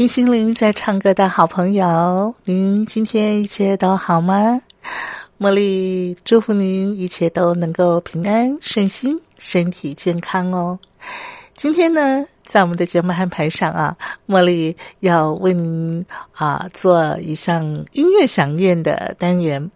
听心灵在唱歌的好朋友，您今天一切都好吗？茉莉祝福您一切都能够平安顺心，身体健康哦。今天呢，在我们的节目安排上啊，茉莉要为您啊做一项音乐响宴的单元。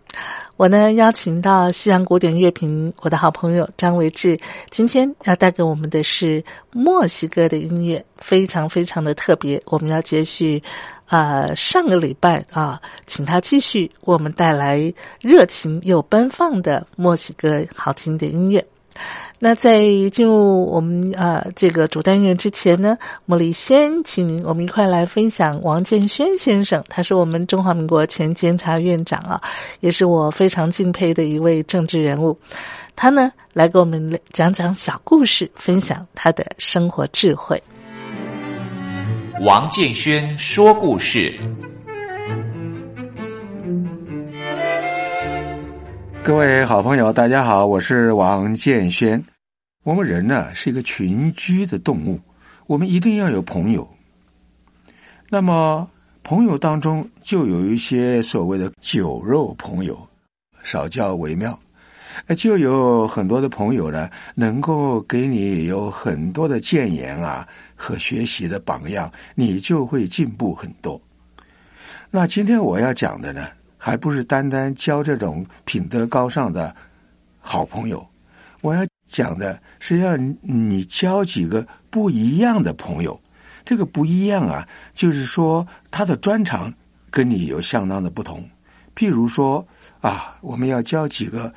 我呢邀请到西洋古典乐评我的好朋友张维志，今天要带给我们的是墨西哥的音乐，非常非常的特别。我们要接续啊上个礼拜啊，请他继续为我们带来热情又奔放的墨西哥好听的音乐。那在进入我们啊这个主单元之前呢，茉莉先请我们一块来分享王建轩先生，他是我们中华民国前监察院长啊，也是我非常敬佩的一位政治人物。他呢来给我们讲讲小故事，分享他的生活智慧。王建轩说故事。各位好朋友，大家好，我是王建轩。我们人呢是一个群居的动物，我们一定要有朋友。那么朋友当中就有一些所谓的酒肉朋友，少交为妙。就有很多的朋友呢，能够给你有很多的谏言啊和学习的榜样，你就会进步很多。那今天我要讲的呢。还不是单单交这种品德高尚的好朋友，我要讲的是要你交几个不一样的朋友。这个不一样啊，就是说他的专长跟你有相当的不同。譬如说啊，我们要交几个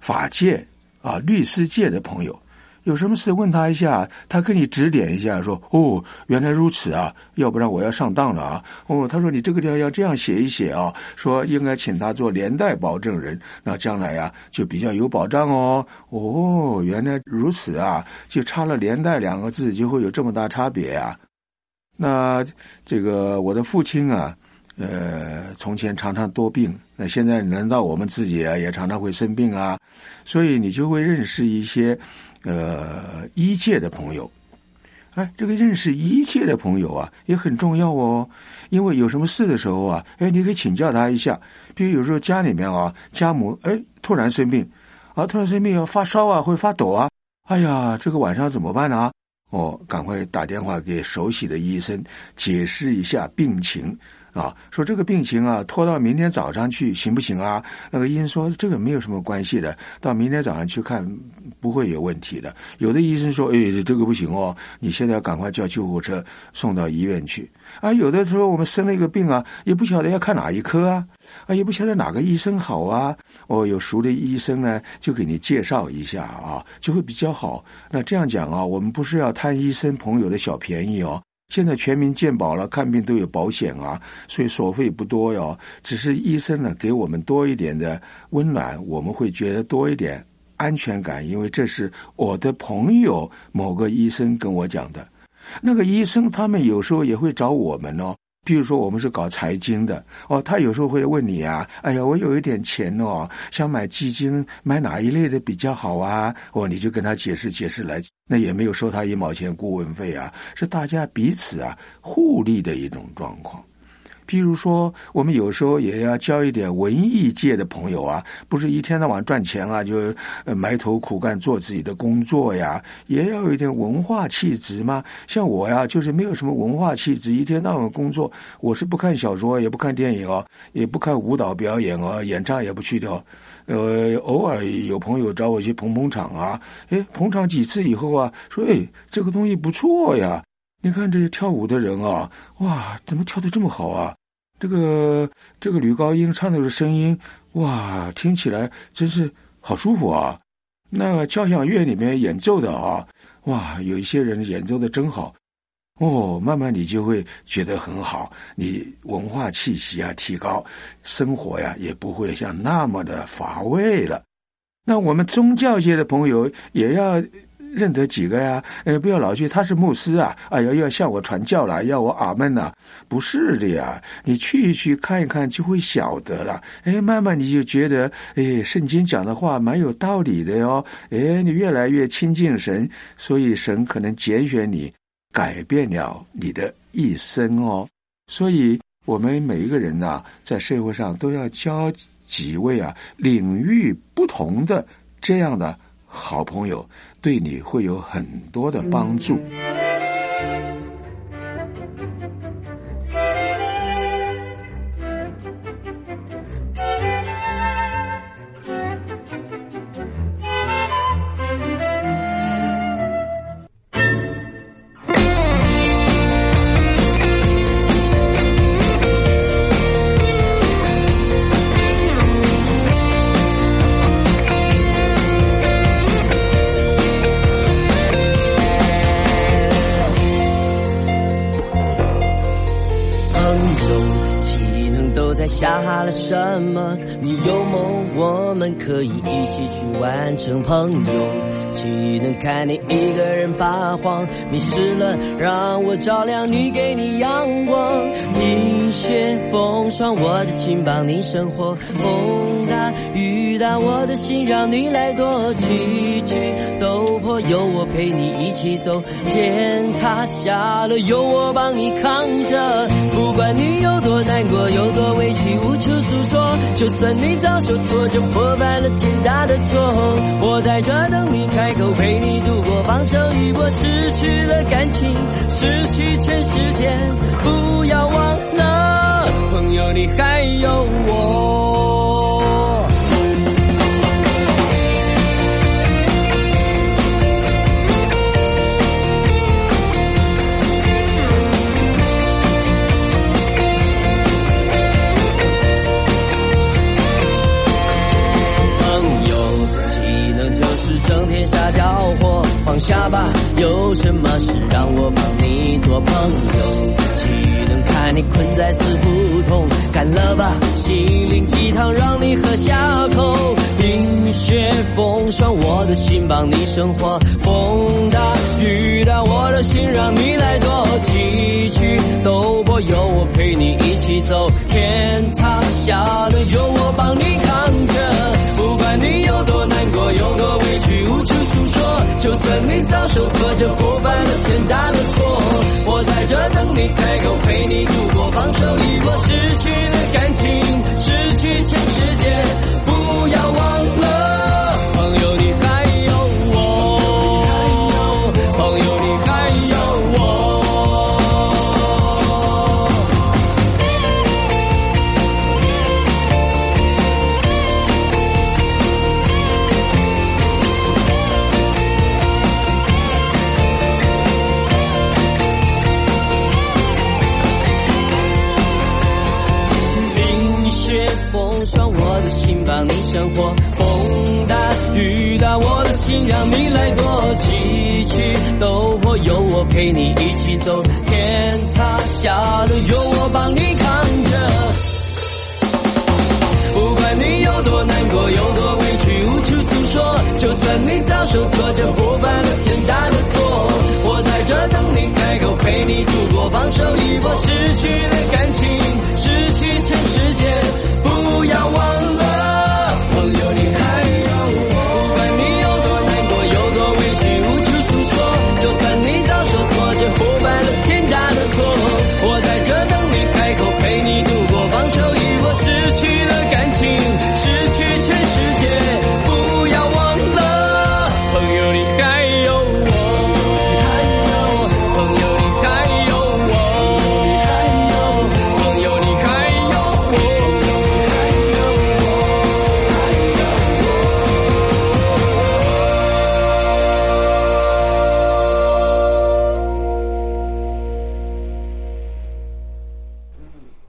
法界啊、律师界的朋友。有什么事问他一下，他跟你指点一下，说：“哦，原来如此啊，要不然我要上当了啊。”哦，他说：“你这个地方要这样写一写啊，说应该请他做连带保证人，那将来呀就比较有保障哦。”哦，原来如此啊，就差了“连带”两个字，就会有这么大差别啊。那这个我的父亲啊，呃，从前常常多病，那现在轮到我们自己啊，也常常会生病啊，所以你就会认识一些。呃，医界的朋友，哎，这个认识医界的朋友啊，也很重要哦。因为有什么事的时候啊，哎，你可以请教他一下。比如有时候家里面啊，家母哎突然生病，啊，突然生病要发烧啊，会发抖啊，哎呀，这个晚上怎么办呢？哦，赶快打电话给熟悉的医生，解释一下病情。啊，说这个病情啊，拖到明天早上去行不行啊？那个医生说这个没有什么关系的，到明天早上去看不会有问题的。有的医生说，哎，这个不行哦，你现在要赶快叫救护车送到医院去。啊，有的时候我们生了一个病啊，也不晓得要看哪一科啊，啊，也不晓得哪个医生好啊。哦，有熟的医生呢，就给你介绍一下啊，就会比较好。那这样讲啊，我们不是要贪医生朋友的小便宜哦。现在全民健保了，看病都有保险啊，所以所费不多哟。只是医生呢，给我们多一点的温暖，我们会觉得多一点安全感，因为这是我的朋友某个医生跟我讲的。那个医生他们有时候也会找我们哦。比如说，我们是搞财经的哦，他有时候会问你啊，哎呀，我有一点钱哦，想买基金，买哪一类的比较好啊？哦，你就跟他解释解释来，那也没有收他一毛钱顾问费啊，是大家彼此啊互利的一种状况。譬如说，我们有时候也要交一点文艺界的朋友啊，不是一天到晚赚钱啊，就埋头苦干做自己的工作呀，也要有一点文化气质嘛。像我呀，就是没有什么文化气质，一天到晚工作，我是不看小说，也不看电影哦，也不看舞蹈表演哦，演唱也不去掉。呃，偶尔有朋友找我去捧捧场啊，哎，捧场几次以后啊，说哎，这个东西不错呀。你看这些跳舞的人啊，哇，怎么跳的这么好啊？这个这个女高音唱的声音，哇，听起来真是好舒服啊。那交响乐里面演奏的啊，哇，有一些人演奏的真好。哦，慢慢你就会觉得很好，你文化气息啊提高，生活呀也不会像那么的乏味了。那我们宗教界的朋友也要认得几个呀？呃，不要老去他是牧师啊，哎呀要向我传教了，要我阿门呐？不是的呀，你去一去看一看就会晓得了。哎，慢慢你就觉得，哎，圣经讲的话蛮有道理的哟。哎，你越来越亲近神，所以神可能拣选你。改变了你的一生哦，所以我们每一个人呐，在社会上都要交几位啊领域不同的这样的好朋友，对你会有很多的帮助。成。朋友，岂能看你一个人发慌？迷失了，让我照亮你，给你阳光。冰雪风霜，我的心帮你生活。风大雨大，我的心让你来躲。崎岖陡坡，有我陪你一起走。天塌下了，有我帮你扛着。不管你有多难过，有多委屈，无处诉说。就算你遭受挫折，或犯了天大的错，我在这等你开口，陪你度过。放手一搏，失去了感情，失去全世界，不要忘了，朋友，你还有我。整天瞎搅和放下吧，有什么事让我帮你做朋友？岂能看你困在死胡同？干了吧，心灵鸡汤让你喝下口。冰雪风霜，我的心帮你生活。风大雨大，我的心让你来躲。崎岖陡坡，有我陪你一起走。天塌下来，有我帮你扛着。不管你有多难过，有多委屈，无处诉。就算你遭受挫折或犯了天大的错，我在这等你开口，陪你度过。放手一搏，失去了感情，失去全世界，生活，风大雨大，我的心让你来躲。崎岖陡坡，有我陪你一起走。天塌下了，有我帮你扛着。不管你有多难过，有多委屈，无处诉说。就算你遭受挫折不犯了天大的错，我在这等你开口，陪你度过。放手一搏，失去了感情，失去全世界，不要忘了。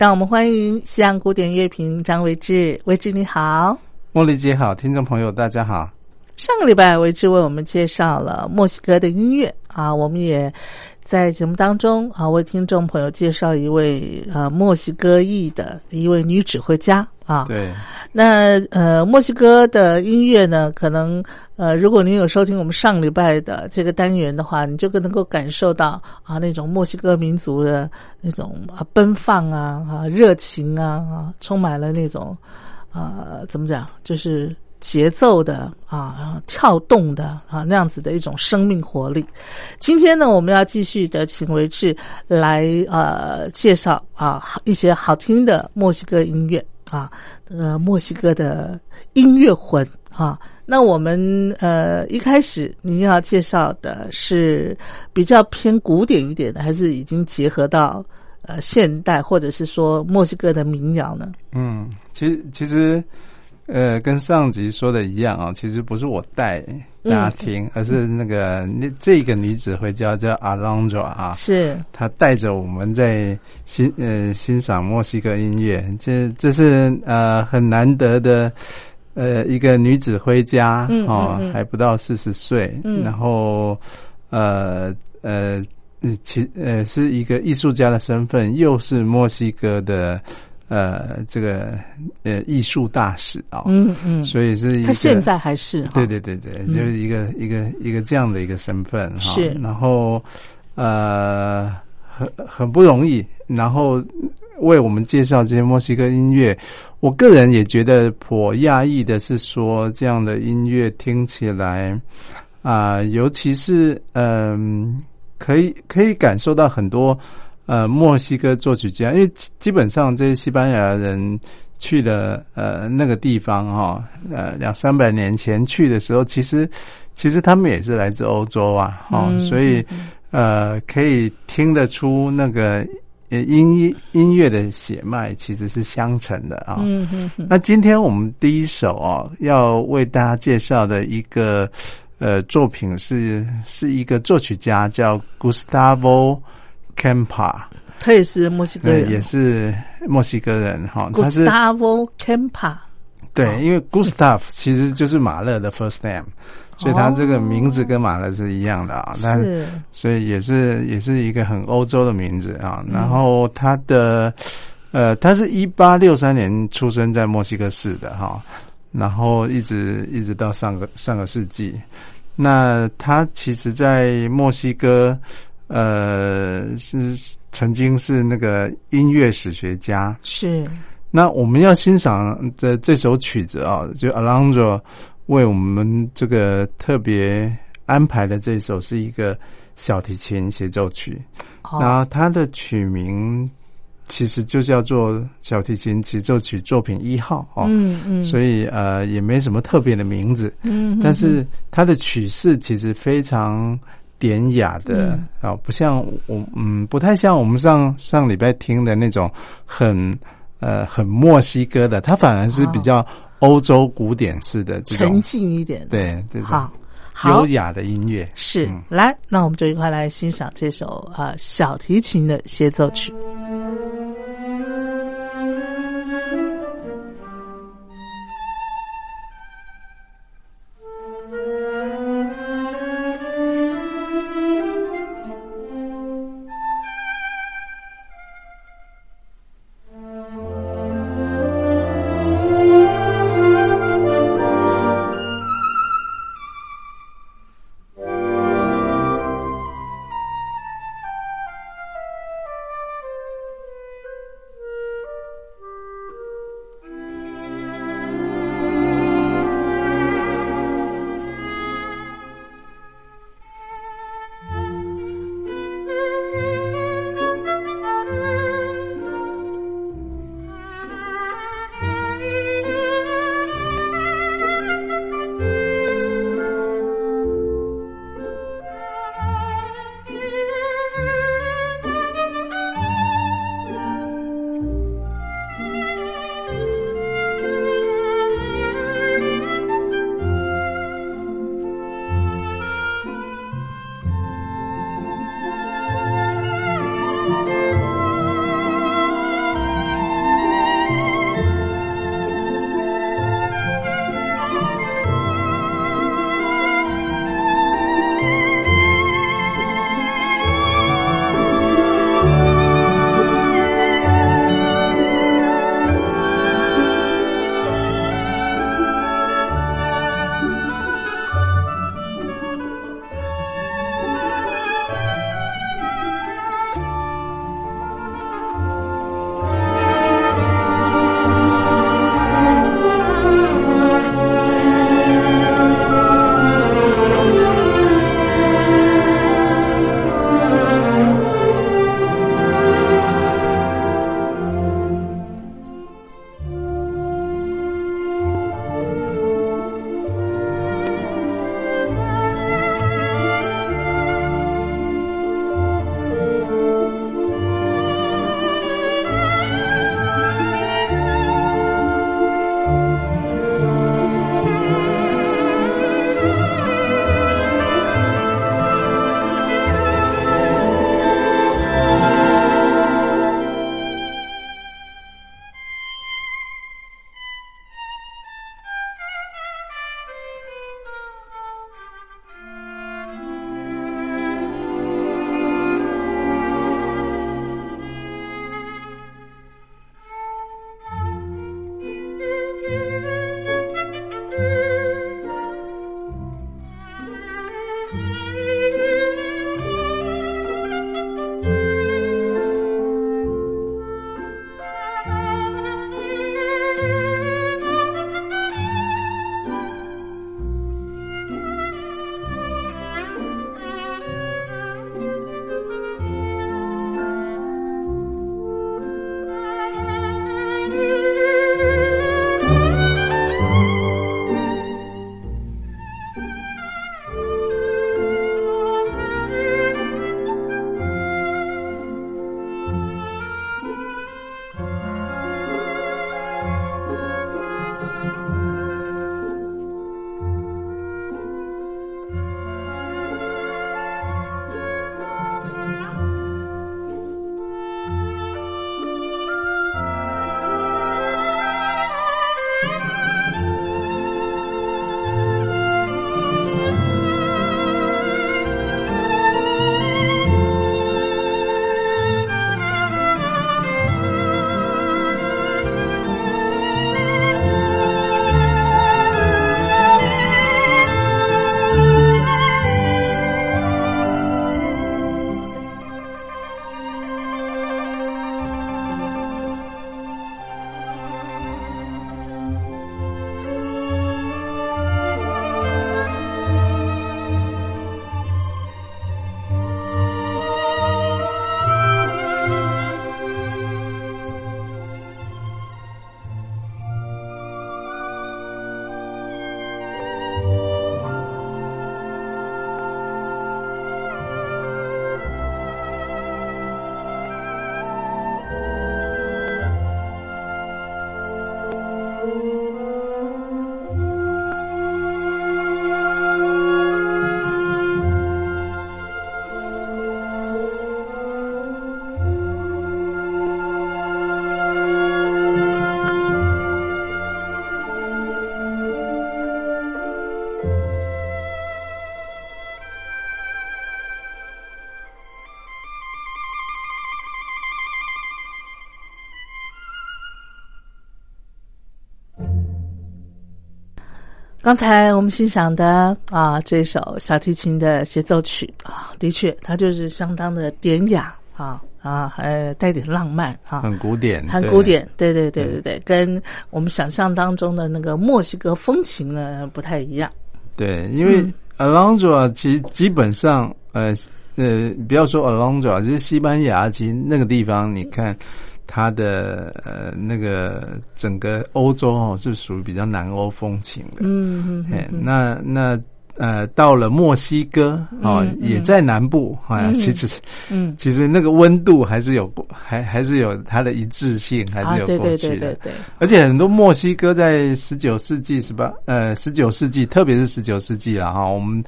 让我们欢迎西洋古典乐评张维志，维志你好，茉莉姐好，听众朋友大家好。上个礼拜维志为我们介绍了墨西哥的音乐啊，我们也在节目当中啊为听众朋友介绍一位呃墨西哥裔的一位女指挥家啊。对，那呃墨西哥的音乐呢，可能呃如果您有收听我们上礼拜的这个单元的话，你就更能够感受到啊那种墨西哥民族的那种啊奔放啊啊热情啊啊，充满了那种啊怎么讲，就是。节奏的啊，跳动的啊，那样子的一种生命活力。今天呢，我们要继续的请维志来呃介绍啊一些好听的墨西哥音乐啊，呃墨西哥的音乐魂啊。那我们呃一开始您要介绍的是比较偏古典一点的，还是已经结合到呃现代，或者是说墨西哥的民谣呢？嗯，其实其实。呃，跟上集说的一样啊，其实不是我带大家听，而是那个那这个女指挥叫叫阿朗卓啊，是她带着我们在欣呃欣赏墨西哥音乐，这这是呃很难得的呃一个女指挥家哦，还不到四十岁，然后呃呃其呃是一个艺术家的身份，又是墨西哥的。呃，这个呃，艺术大使啊，嗯嗯，所以是他现在还是对对对对，就是一个一个一个这样的一个身份哈。是，然后呃，很很不容易，然后为我们介绍这些墨西哥音乐，我个人也觉得颇讶异的是说，这样的音乐听起来啊，尤其是嗯，可以可以感受到很多。呃，墨西哥作曲家，因为基本上这些西班牙人去了呃那个地方哈，呃两三百年前去的时候，其实其实他们也是来自欧洲啊，哈，所以呃可以听得出那个音音乐的血脉其实是相承的啊。那今天我们第一首啊要为大家介绍的一个呃作品是是一个作曲家叫 Gustavo。Campa，他也是墨西哥人，也是墨西哥人哈。Gustavo Campa，对，因为 Gustav 其实就是马勒的 first name，所以他这个名字跟马勒是一样的啊。是，所以也是也是一个很欧洲的名字啊。然后他的呃，他是一八六三年出生在墨西哥市的哈，然后一直一直到上个上个世纪，那他其实，在墨西哥。呃，是曾经是那个音乐史学家。是，那我们要欣赏这这首曲子啊，就 Alonso 为我们这个特别安排的这首是一个小提琴协奏曲。然后它的曲名其实就叫做小提琴协奏曲作品一号哦。嗯嗯。所以呃，也没什么特别的名字。嗯。但是它的曲式其实非常。典雅的啊，不像我嗯，不太像我们上上礼拜听的那种很呃很墨西哥的，它反而是比较欧洲古典式的这种。沉静一点，对这种优雅的音乐。是来，那我们就一块来欣赏这首啊小提琴的协奏曲。刚才我们欣赏的啊，这首小提琴的协奏曲啊，的确，它就是相当的典雅啊啊，还带点浪漫啊，很古典，很古。典，对对对对对，跟我们想象当中的那个墨西哥风情呢不太一样。对，因为 Alonso 其实基本上，呃呃，不要说 Alonso，就是西班牙，其实那个地方，你看它的呃那个整个欧洲哦，是属于比较南欧风情的。嗯嗯哎，那那呃，到了墨西哥哦，也在南部啊，嗯其实嗯，其实那个温度还是有，还还是有它的一致性，还啊，是有过去的。对对对，而且很多墨西哥在十九世纪十八呃十九世纪，特别是十九世纪了哈，我们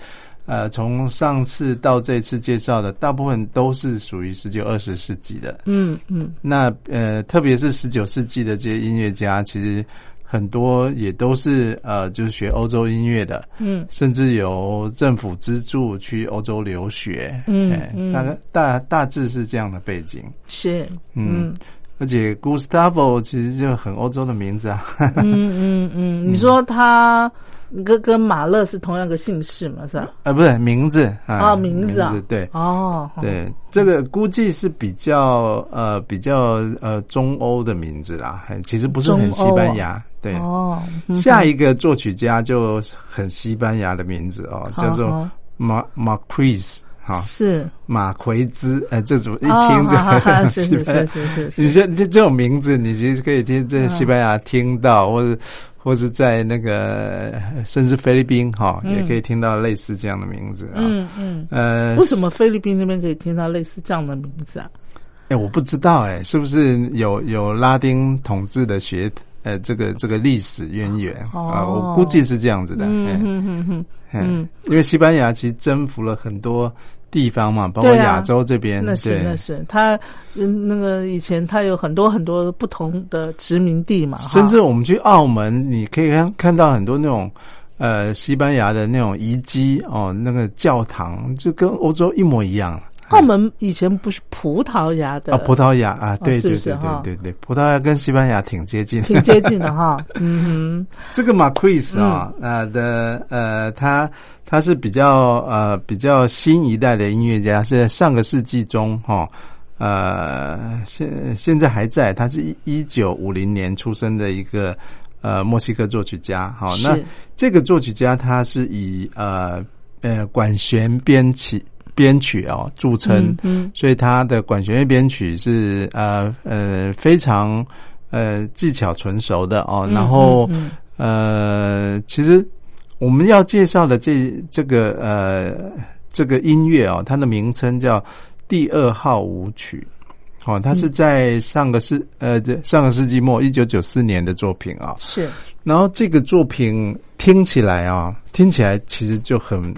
呃从上次到这次介绍的，大部分都是属于十九二十世纪的。嗯嗯。那呃，特别是十九世纪的这些音乐家，其实很多也都是呃，就是学欧洲音乐的，嗯。甚至由政府资助去欧洲留学，嗯大概大大致是这样的背景。是，嗯。嗯而且 Gustavo 其实就很欧洲的名字啊，嗯嗯嗯，你说他跟跟马勒是同样个姓氏嘛，是吧？啊，不是名字啊，哦，名字啊，对。哦，对，这个估计是比较呃比较呃中欧的名字啦，很其实不是很西班牙。对，哦，嗯下一个作曲家就很西班牙的名字哦，叫做好马马奎斯哈。是。马奎兹，呃，这种一哦听就哈哈哈很是是西班牙是是是。你像这这种名字，你其实可以听在西班牙听到，或者或是在那个甚至菲律宾哈，嗯。也可以听到类似这样的名字啊。嗯嗯，呃，为什么菲律宾那边可以听到类似这样的名字啊？哎，我不知道哎，是不是有有拉丁统治的学呃这个这个历史渊源哦啊？我估计是这样子的。嗯哎哼哼哼，嗯，因为西班牙其实征服了很多地方嘛，包括亚洲这边，那是那是他嗯那个以前他有很多很多不同的殖民地嘛，甚至我们去澳门，你可以看看到很多那种呃西班牙的那种遗迹哦，那个教堂就跟欧洲一模一样。澳门以前不是葡萄牙的啊，葡萄牙啊，对对对对对对，葡萄牙跟西班牙挺接近。挺接近的哈，嗯哼这个马奎斯啊，呃的呃，他他是比较呃比较新一代的音乐家，是在上个世纪中哈、呃现现在还在，他是一一九五零年出生的一个呃墨西哥作曲家。好、那这个作曲家他是以呃呃管弦编曲编曲哦著称，嗯嗯。所以他的管弦乐编曲是呃呃非常呃技巧纯熟的哦，嗯然后、嗯呃，其实我们要介绍的这这个呃这个音乐哦，它的名称叫第二号舞曲。哦，它是在上个世呃这上个世纪末一九九四年的作品啊、是。然后这个作品听起来啊，听起来其实就很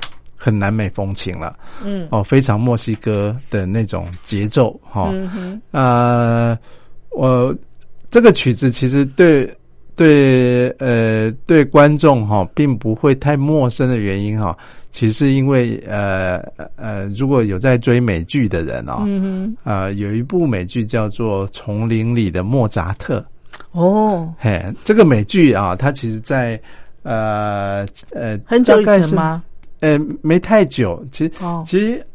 很南美风情了。嗯哦，非常墨西哥的那种节奏哈。嗯呃，我这个曲子其实对对呃对观众哈、并不会太陌生的原因哈、其实因为呃呃如果有在追美剧的人哦，嗯呃有一部美剧叫做《丛林里的莫扎特》。哦，嘿，这个美剧啊，它其实在呃呃很久以前吗？呃，没太久。其实、哦其实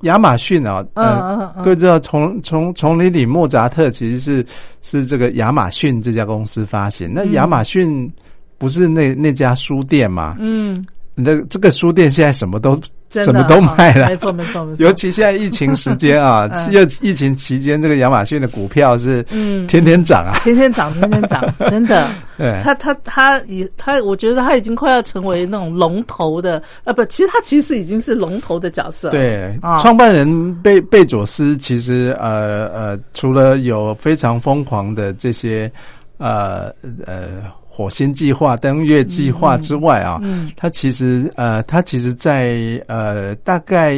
亚马逊啊，嗯呃，嗯嗯各位知道从从从林里莫扎特其实是是这个亚马逊这家公司发行。那亚马逊不是那那家书店吗？嗯，那这个书店现在什么都什么都卖了哦没。错没错没错，尤其现在疫情时间啊 嗯，又疫情期间，这个亚马逊的股票是嗯天天涨啊。天天涨天天涨，真的。对，他他他也他，我觉得他已经快要成为那种龙头的，啊，不，其实他其实已经是龙头的角色。，对啊，创办人贝贝佐斯其实呃呃，除了有非常疯狂的这些呃呃火星计划、登月计划之外啊，嗯它其实呃它其实在呃大概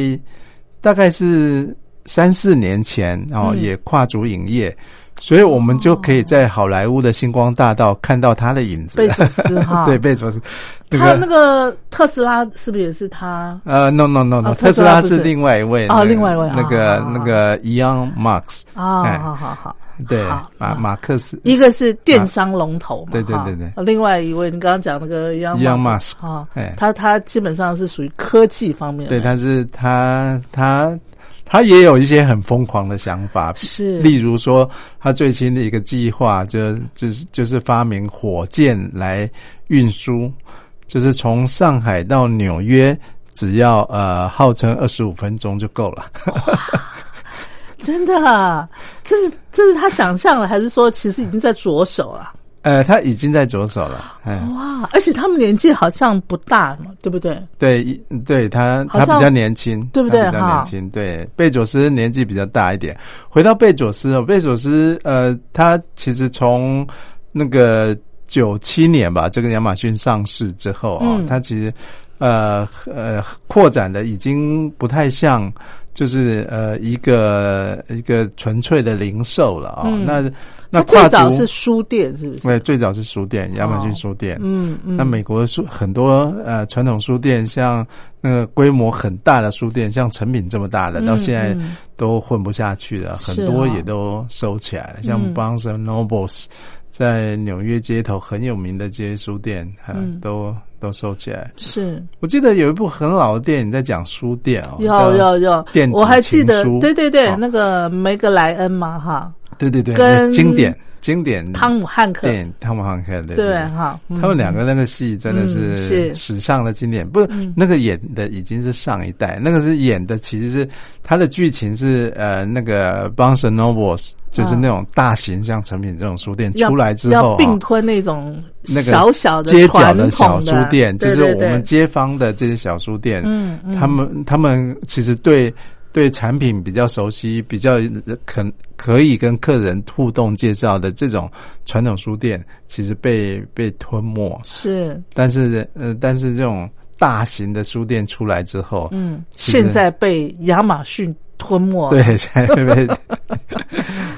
大概是三四年前哦，嗯也跨足影业。所以我们就可以在好莱坞的星光大道看到他的影子。贝佐斯哈。对，贝佐斯，这他那个特斯拉是不是也是他？呃，no no no no，、啊特斯拉是是另外一位哦另外一位那个那个 Elon Musk，啊，哎。好好好，对，马马克思，一个是电商龙头嘛，对对对对。另外一位你刚刚讲那个 Elon Elon Musk，哈。哎，他他基本上是属于科技方面的，对，他是他他他也有一些很疯狂的想法，是例如说他最新的一个计划，就就是就是发明火箭来运输，就是从上海到纽约。只要呃，号称二十五分钟就够了。真的啊，这是这是他想象了，还是说其实已经在着手了？呃，他已经在着手了。嗯，哇！而且他们年纪好像不大嘛，对不对？对，对他他比较年轻，对不对他比较哈年轻，对，贝佐斯年纪比较大一点。回到贝佐斯哦，贝佐斯呃，他其实从那个九七年吧，这个亚马逊上市之后啊、嗯他其实呃呃扩展的已经不太像。就是呃一个一个纯粹的零售了啊、嗯那那最早是书店，是不是？对最早是书店，亚马逊书店。嗯嗯。那美国的书很多呃传统书店，像那个规模很大的书店，像成品这么大的，嗯到现在嗯都混不下去了，是很多哦也都收起来了。像嗯 Barnes and Nobles 在纽约街头很有名的这些书店，啊嗯都都收起来。是。我记得有一部很老的电影在讲书店哦，有有有。电，子我还记得对对对，哦。那个梅格莱恩嘛，哈，对对对，跟经典经典。汤姆汉克，电影汤姆汉克对对哈，嗯。他们两个那个戏真的嗯是。是史上的经典，不是嗯。那个演的已经是上一代，那个是演的其实是他的剧情是呃那个 Barnes and Nobles 就是那种大型像成品这种书店出来之后啊并吞那种那个小小的街角的小书店，就是我们街坊的这些小书店，嗯嗯。他们他们其实对对产品比较熟悉，比较可可以跟客人互动介绍的这种传统书店，其实被被吞没。是但是呃，但是这种大型的书店出来之后，嗯，现在被亚马逊吞没，对，现在被，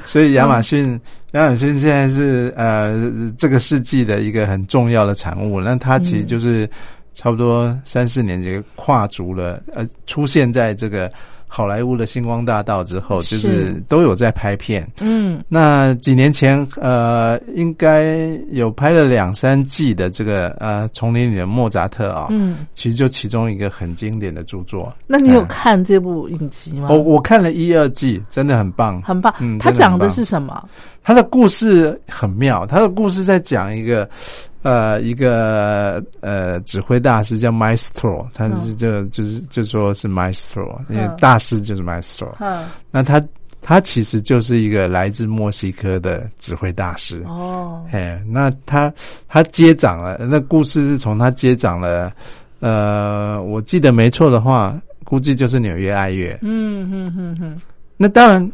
所以亚马逊，亚马逊现在是呃这个世纪的一个很重要的产物。那它其实就是差不多三四年就跨足了，呃，出现在这个好莱坞的星光大道之后，就是是都有在拍片。嗯那几年前，呃，应该有拍了两三季的这个呃《丛林里的莫扎特》啊，嗯，其实就其中一个很经典的著作。那你有嗯看这部影集吗？我我看了一二季，真的很棒，很棒嗯，他讲的是什么？他的故事很妙，他的故事在讲一个呃一个呃指挥大师叫 Maestro，他是就、就是就说是 Maestro，因为嗯大师就是 Maestro，、嗯，那他他其实就是一个来自墨西哥的指挥大师。哦，哎，那他他接掌了，那故事是从他接掌了，呃，我记得没错的话，估计就是纽约爱乐。嗯哼哼哼，那当然，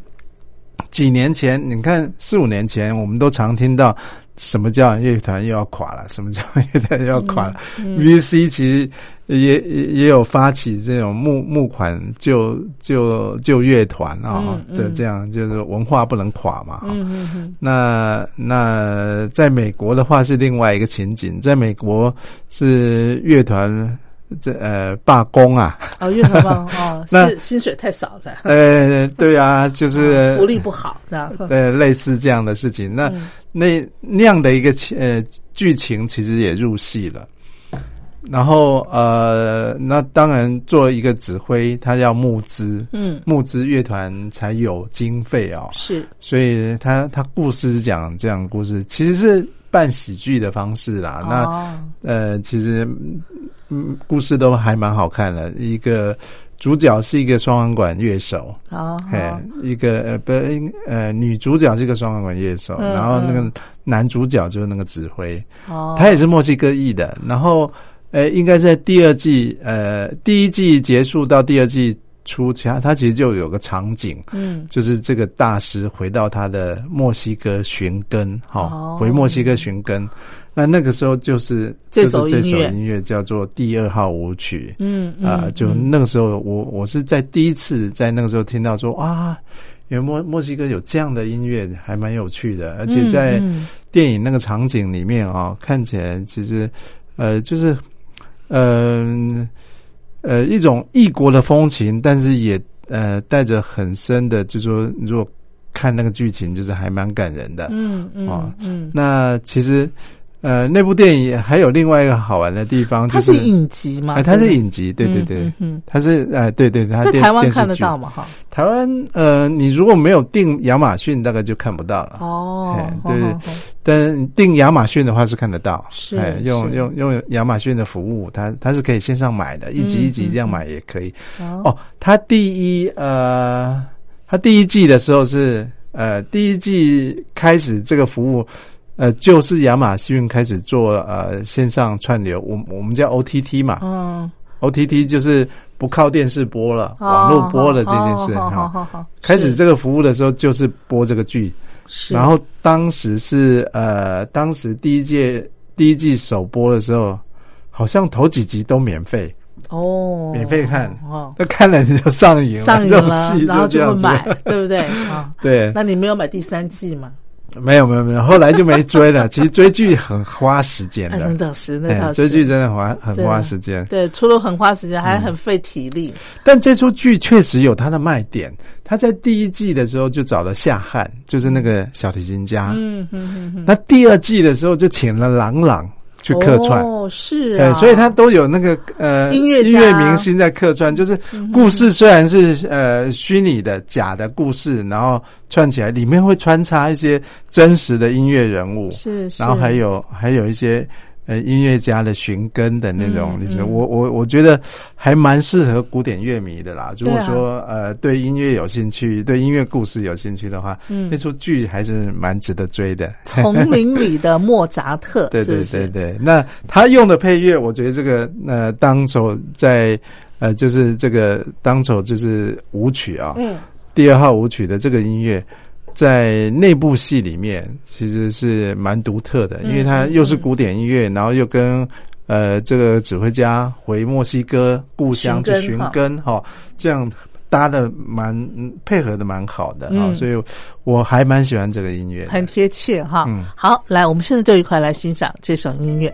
几年前，你看四五年前，我们都常听到什么叫乐团又要垮了，什么叫乐团又要垮了。VC 其实也也也有发起这种募募款救救救乐团啊、嗯嗯的这样，就是文化不能垮嘛。哈嗯哼哼，那那在美国的话是另外一个情景，在美国是乐团这呃罢工啊，哦，乐团帮哦，那是薪水太少噻，呃对啊，就是福利不好，这样，呃，类似这样的事情，那、嗯。那那样的一个情呃剧情其实也入戏了。然后呃，那当然做一个指挥，他要募资，嗯，募资乐团才有经费哦。是，所以他他故事是讲这样的故事，其实是办喜剧的方式啦。那哦。呃，其实嗯，故事都还蛮好看的。一个主角是一个双簧管乐手，哦，哎，一个呃不呃女主角是一个双簧管乐手，嗯然后那个男主角就是那个指挥，哦，他也是墨西哥裔的。然后呃，应该在第二季呃第一季结束到第二季初，其他他其实就有个场景，嗯。就是这个大师回到他的墨西哥寻根，哈、哦。回墨西哥寻根。那那个时候就是这就是这首音乐。叫做第二号舞曲，嗯啊、嗯就那个时候我我是在第一次在那个时候听到说啊，原来墨墨西哥有这样的音乐，还蛮有趣的，而且在嗯电影那个场景里面啊、看起来其实呃就是呃呃一种异国的风情，但是也呃带着很深的，就是说如果看那个剧情，就是还蛮感人的。嗯嗯哦嗯，那其实，呃，那部电影还有另外一个好玩的地方，就它是影集嘛？哎，它是影集，对对对，嗯嗯它是呃，对对，它在电台湾看得。到嘛？哈，台湾呃，你如果没有订亚马逊，大概就看不到了。哦哎，对但订亚马逊的话是看得到，是哎，用是用用亚马逊的服务，它它是可以线上买的，一集嗯一集这样嗯买也可以。哦哦，它第一呃，它第一季的时候是呃，第一季开始这个服务，呃，就是亚马逊开始做呃线上串流，我我们叫 OTT 嘛、嗯，o t t 就是不靠电视播了，哦网络播了这件事好好哈。开始这个服务的时候就是播这个剧，是然后当时是呃，当时第一届第一季首播的时候，好像头几集都免费，哦，免费看哦，那看了你就上瘾了，上瘾了，戏然后这样子。就会买，对不对 啊？对，那你没有买第三季吗？没有没有没有，后来就没追了。其实追剧很花时间的，那的，倒是。追剧真的花很花时间。对，除了很花时间，嗯还很费体力。但这出剧确实有它的卖点。他在第一季的时候就找了夏汉，就是那个小提琴家。嗯哼哼哼，那第二季的时候就请了郎朗去客串。哦，是对，啊，所以他都有那个呃音乐音乐明星在客串，就是故事虽然是呃虚拟的假的故事，然后串起来，里面会穿插一些真实的音乐人物，是，是。然后还有还有一些呃音乐家的寻根的那种我我我觉得还蛮适合古典乐迷的啦。如果说、呃对音乐有兴趣，对音乐故事有兴趣的话，嗯。那出剧还是蛮值得追的。丛林里的莫扎特，对对对对，那他用的配乐，我觉得这个呃当首在呃就是这个当首就是舞曲啊，嗯，第二号舞曲的这个音乐，在那部戏里面其实是蛮独特的，因为它又是古典音乐，然后又跟呃这个指挥家回墨西哥故乡去寻寻根哈这样搭的蛮嗯配合的蛮好的啊、嗯所以我还蛮喜欢这个音乐。很贴切哈。嗯好，来，我们现在就一块来欣赏这首音乐。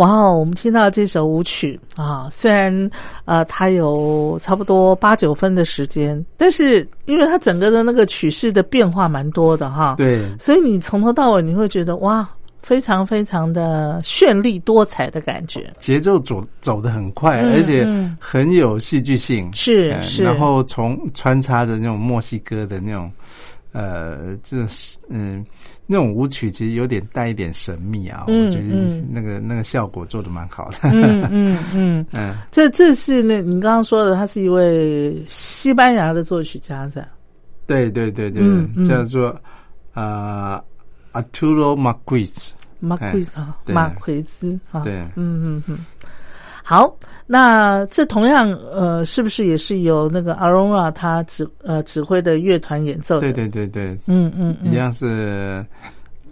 哇哦，我们听到这首舞曲啊，虽然呃它有差不多八九分的时间，但是因为它整个的那个曲式的变化蛮多的哈，对，所以你从头到尾你会觉得哇，非常非常的绚丽多彩的感觉，节奏走走得很快，嗯而且嗯。很有戏剧性，是然后从穿插着那种墨西哥的那种，呃，就是嗯，那种舞曲其实有点带一点神秘啊，嗯我觉得嗯。那个那个效果做的蛮好的，嗯嗯嗯，嗯，这这是那你刚刚说的，他是一位西班牙的作曲家是吧？对对对对，叫做呃 Arturo Marquez，马奎斯啊，对。马奎斯啊，对。嗯嗯嗯。好，那这同样呃，是不是也是由那个 Arona 他指呃指挥的乐团演奏的？对对对对，嗯嗯嗯，一样是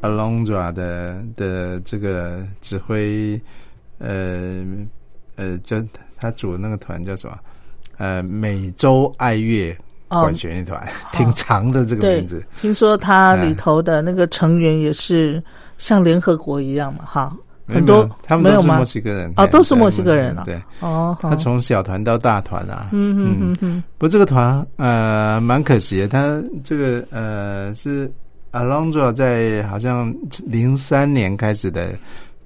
Alondra 的的这个指挥，呃呃，叫他组的那个团叫什么？呃，美洲爱乐管弦乐团，挺长的这个名字。，听说他嗯里头的那个成员也是像联合国一样嘛，哈，很多他们都是墨？西哥人啊，都是墨西哥人啊。对，哦，他从小团到大团啊。嗯嗯嗯嗯不过这个团呃蛮可惜的，他这个呃是 Alondra 在好像零三年开始的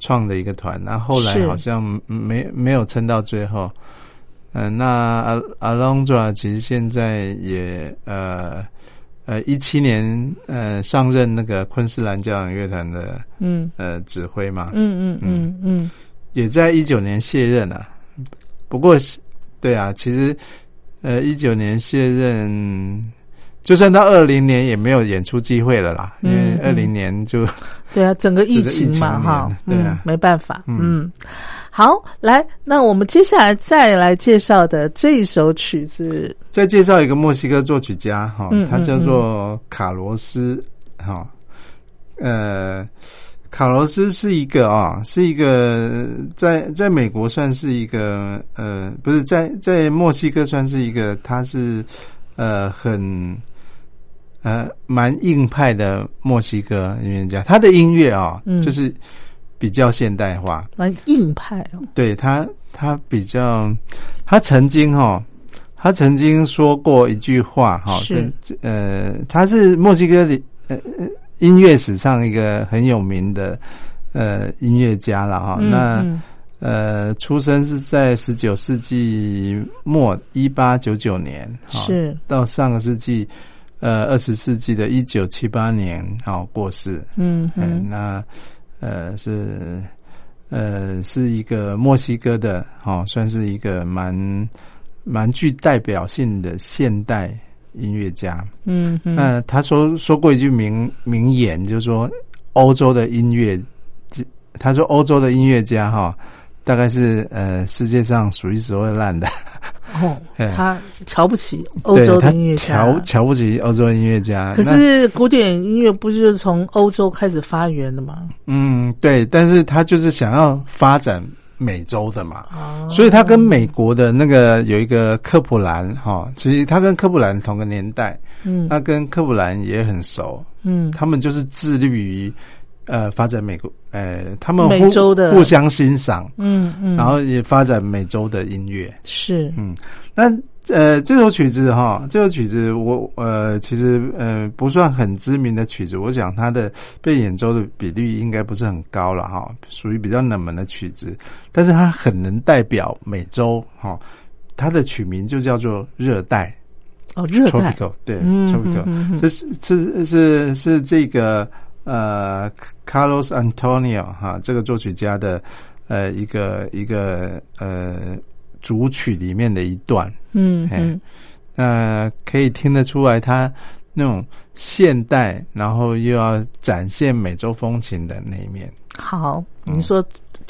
创的一个团，然后后来好像没没有撑到最后。嗯、那 Al- Alondra 其实现在也呃呃一七年呃上任那个昆士兰交响乐团的嗯。呃指挥嘛，嗯嗯嗯。嗯，也在一九年卸任了、不过是，对啊，其实呃一九年卸任，就算到二零年也没有演出机会了啦，因为二零年就、对啊，整个疫情情嘛，哈，对啊。嗯，没办法，嗯。嗯，好，来，那我们接下来再来介绍的这一首曲子，再介绍一个墨西哥作曲家哈，嗯他叫做卡罗斯哈，呃。卡罗斯是一个啊，是一个在在美国算是一个呃，不是在在墨西哥算是一个，他是呃很呃蛮硬派的墨西哥音乐家。他的音乐啊，嗯就是比较现代化，蛮硬派哦，对他他比较，他曾经哈、他曾经说过一句话哈，是呃，他是墨西哥的呃呃音乐史上一个很有名的呃音乐家了哈。嗯那嗯呃，出生是在十九世纪末，一八九九年，哈是到上个世纪呃二十世纪的一九七八年，好过世。嗯，嗯嗯那呃是呃是一个墨西哥的，哦，算是一个蛮蛮具代表性的现代音乐家。嗯嗯，那他说说过一句名名言，就是说欧洲的音乐，这他说欧洲的音乐家哈、大概是呃世界上数一数二烂的。哦 哎，他瞧不起欧洲的音乐家瞧，瞧不起欧洲的音乐家。可是古典音乐不就是从欧洲开始发源的吗？嗯，对，但是他就是想要发展美洲的嘛，哦，所以他跟美国的那个有一个科普兰哈、其实他跟科普兰同个年代，嗯。他跟科普兰也很熟，嗯。他们就是致力于呃发展美国，呃，他们互美洲的互相欣赏，嗯嗯，然后也发展美洲的音乐。是。嗯，那呃，这首曲子哈，这首曲子我呃，其实呃不算很知名的曲子，我想它的被演奏的比率应该不是很高了哈，属于比较冷门的曲子，但是它很能代表美洲哈，它的曲名就叫做热带哦，热带，（tropical），对嗯，tropical，这是是是是这个呃，Carlos Antonio 哈，这个作曲家的呃一个一个呃主曲里面的一段，嘿嗯。嗯那可以听得出来他那种现代，然后又要展现美洲风情的那一面。好，嗯。你说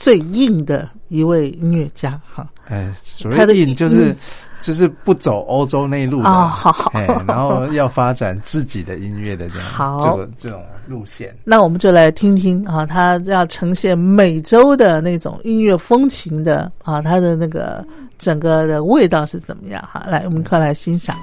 最硬的一位音乐家哈，哎，所他的谓硬就是、嗯就是不走欧洲内路的，哦好好哎，然后要发展自己的音乐的这样好这个这种路线。那我们就来听听啊，他要呈现美洲的那种音乐风情的啊，他的那个整个的味道是怎么样哈？来，我们快来欣赏。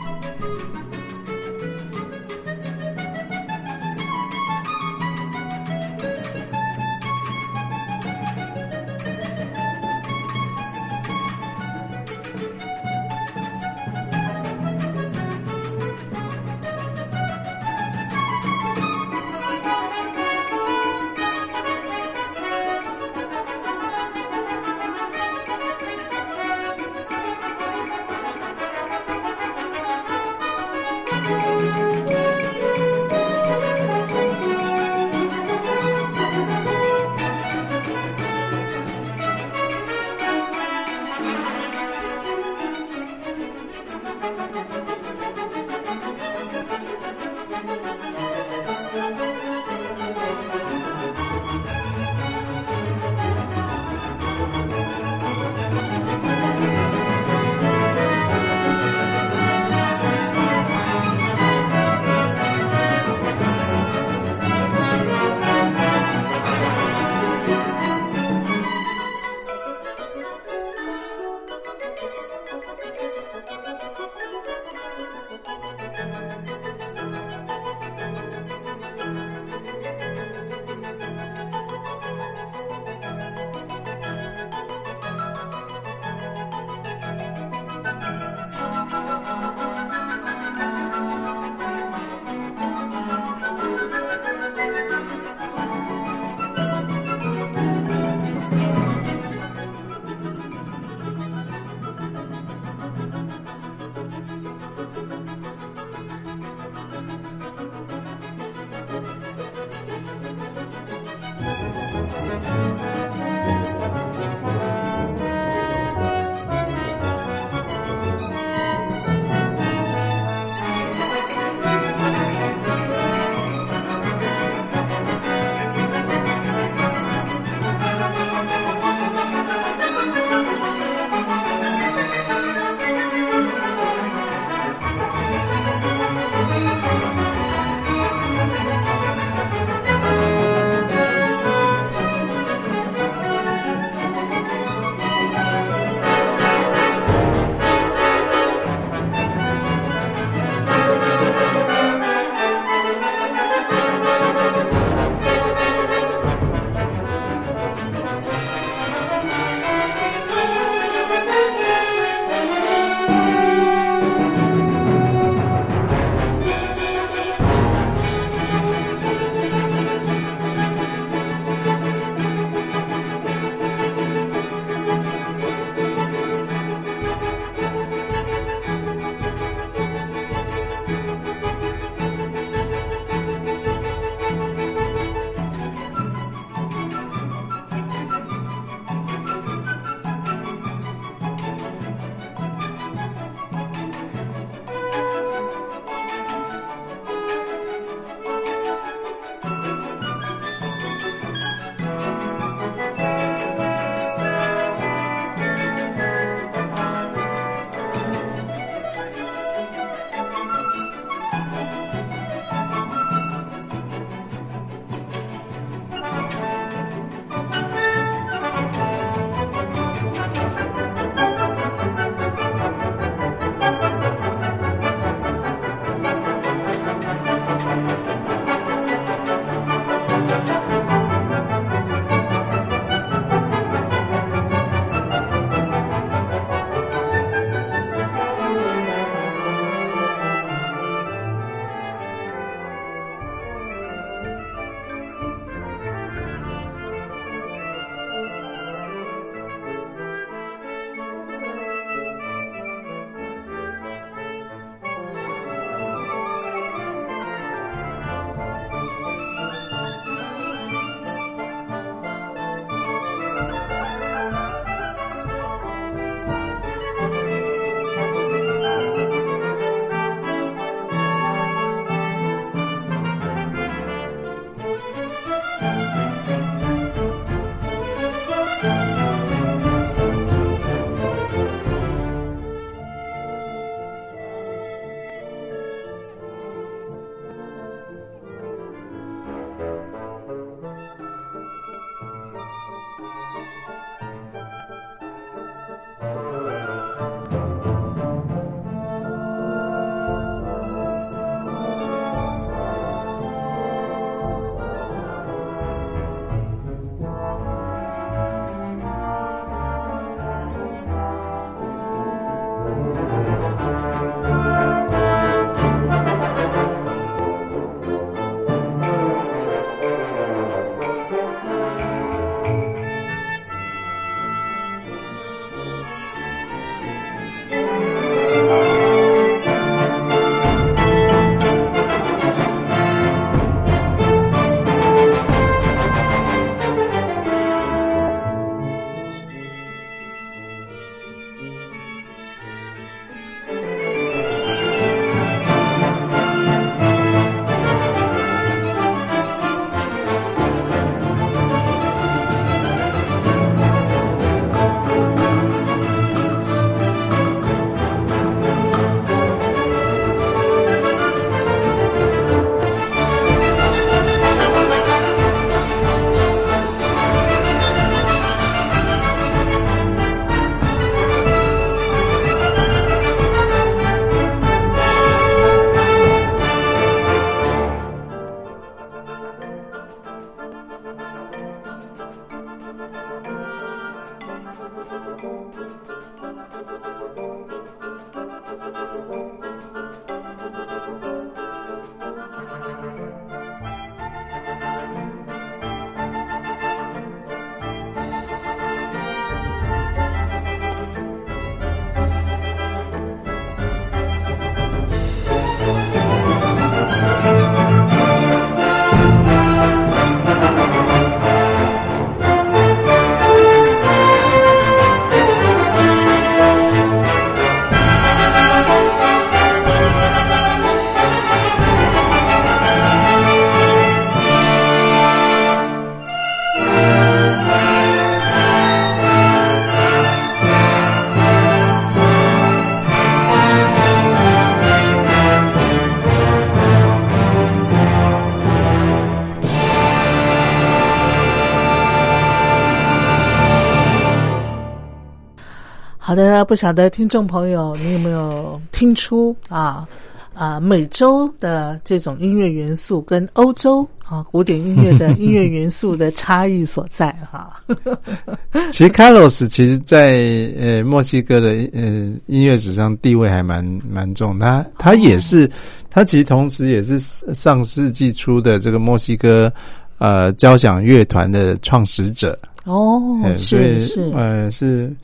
好的，不晓得听众朋友你有没有听出啊啊美洲的这种音乐元素跟欧洲啊古典音乐的音乐元素的差异所在哈。其实 Carlos 其实在呃墨西哥的呃音乐史上地位还蛮蛮重，他他也是他其实同时也是上世纪初的这个墨西哥呃交响乐团的创始者。哦，所以是呃是呃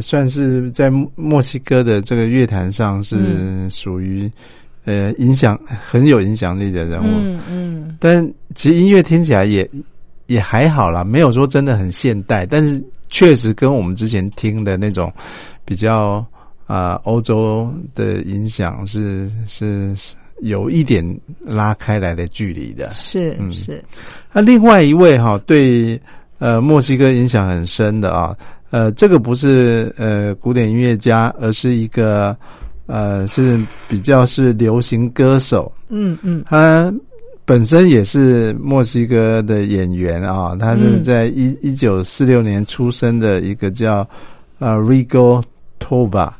算是在墨西哥的这个乐坛上是属于呃影响很有影响力的人物，嗯嗯。但其实音乐听起来也也还好啦，没有说真的很现代，但是确实跟我们之前听的那种比较啊欧洲的影响是是有一点拉开来的距离的，是嗯是。那另外一位哈对。呃，墨西哥影响很深的啊，呃，这个不是呃古典音乐家，而是一个呃是比较是流行歌手。嗯嗯，他本身也是墨西哥的演员啊，他是在一一九四六年出生的一个叫呃 Rigo Tova。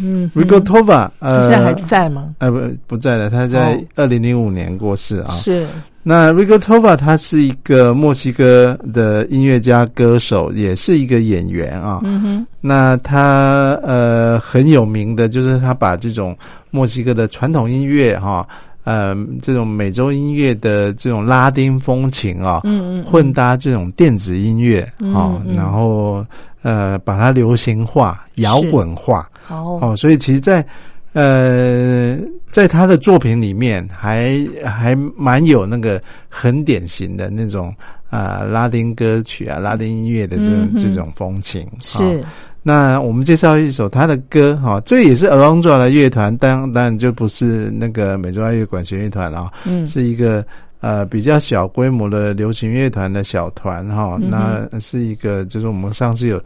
嗯，Rigo Tova，呃，现在还在吗？呃，不不在了，他在二零零五年过世啊。是。那 Rigo Tova 他是一个墨西哥的音乐家、歌手，也是一个演员啊。嗯哼。那他呃很有名的就是他把这种墨西哥的传统音乐哈，呃这种美洲音乐的这种拉丁风情啊，嗯嗯，混搭这种电子音乐啊，然后呃把它流行化、摇滚化。哦。所以其实，在呃，在他的作品里面，还还蛮有那个很典型的那种啊拉丁歌曲啊拉丁音乐的这种这种风情。是，那我们介绍一首他的歌哈，这也是 Alondra 的乐团，当当然就不是那个美洲爱乐管弦乐团啊，嗯，是一个呃比较小规模的流行乐团的小团哈。那是一个，就是我们上次有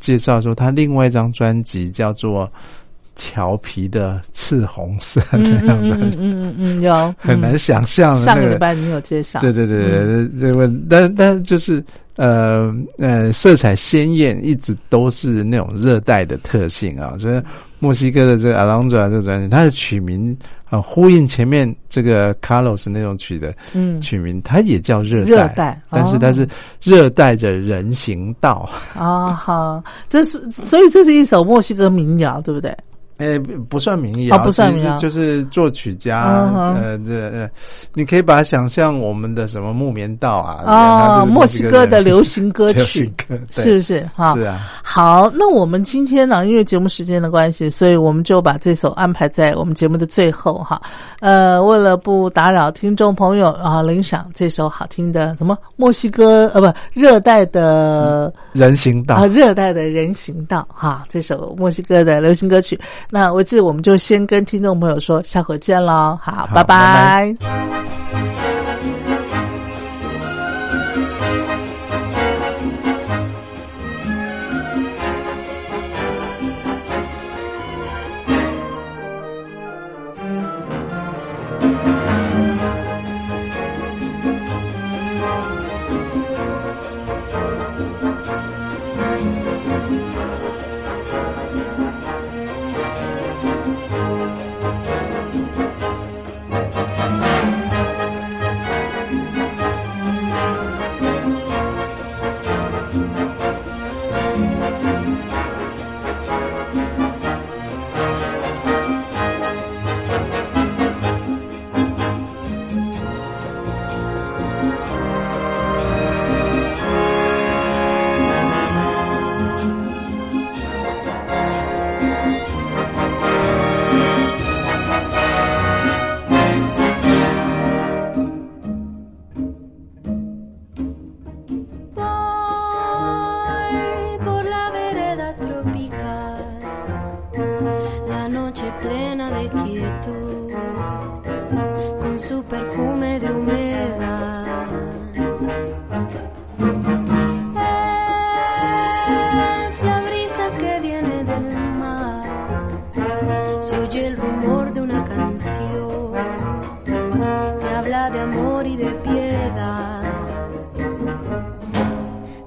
介绍说，他另外一张专辑叫做。调皮的赤红色的样子，嗯嗯嗯，有 很难想象。上个礼拜你有介绍，对对对对，这个但但就是呃呃，色彩鲜艳，一直都是那种热带的特性啊。所以墨西哥的这个 Alondra 这个专辑，它的曲名啊，呼应前面这个 Carlos 那种曲的嗯曲名，它也叫热热带，但是它是热带的人行道啊。好，这是所以这是一首墨西哥民谣，对不对？诶，不算民谣，不算民谣，就是作曲家。呃，这呃，你可以把它想象我们的什么木棉道啊，啊，墨西哥的流行歌曲，是不是？哈，是啊。好，那我们今天呢，因为节目时间的关系，所以我们就把这首安排在我们节目的最后哈。呃，为了不打扰听众朋友啊，领赏这首好听的什么墨西哥呃不热带的人行道啊，热带的人行道哈，这首墨西哥的流行歌曲。那我这我们就先跟听众朋友说，下回见喽，好，拜拜。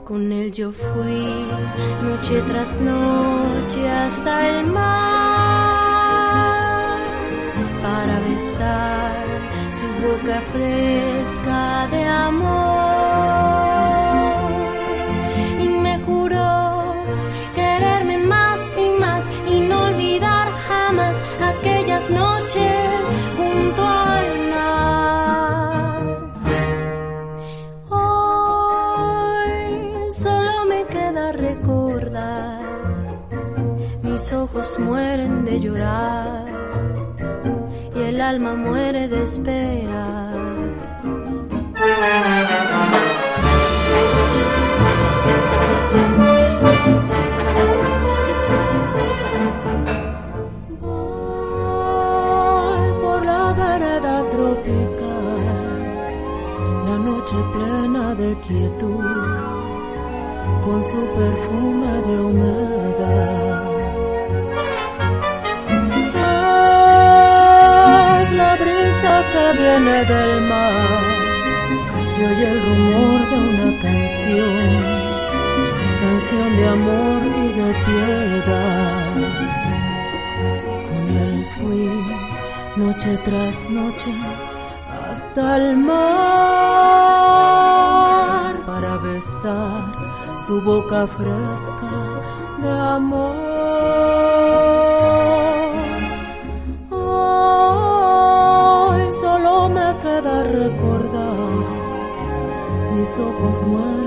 Con él yo fui noche tras noche hasta el mar para besar su boca fresca de amor. Mueren de llorar y el alma muere de esperar. Voy por la vereda tropical, la noche plena de quietud, con su perfume de humedad. Viene del mar, se oye el rumor de una canción, canción de amor y de piedad. Con él fui noche tras noche hasta el mar para besar su boca fresca de amor. ojos muertos.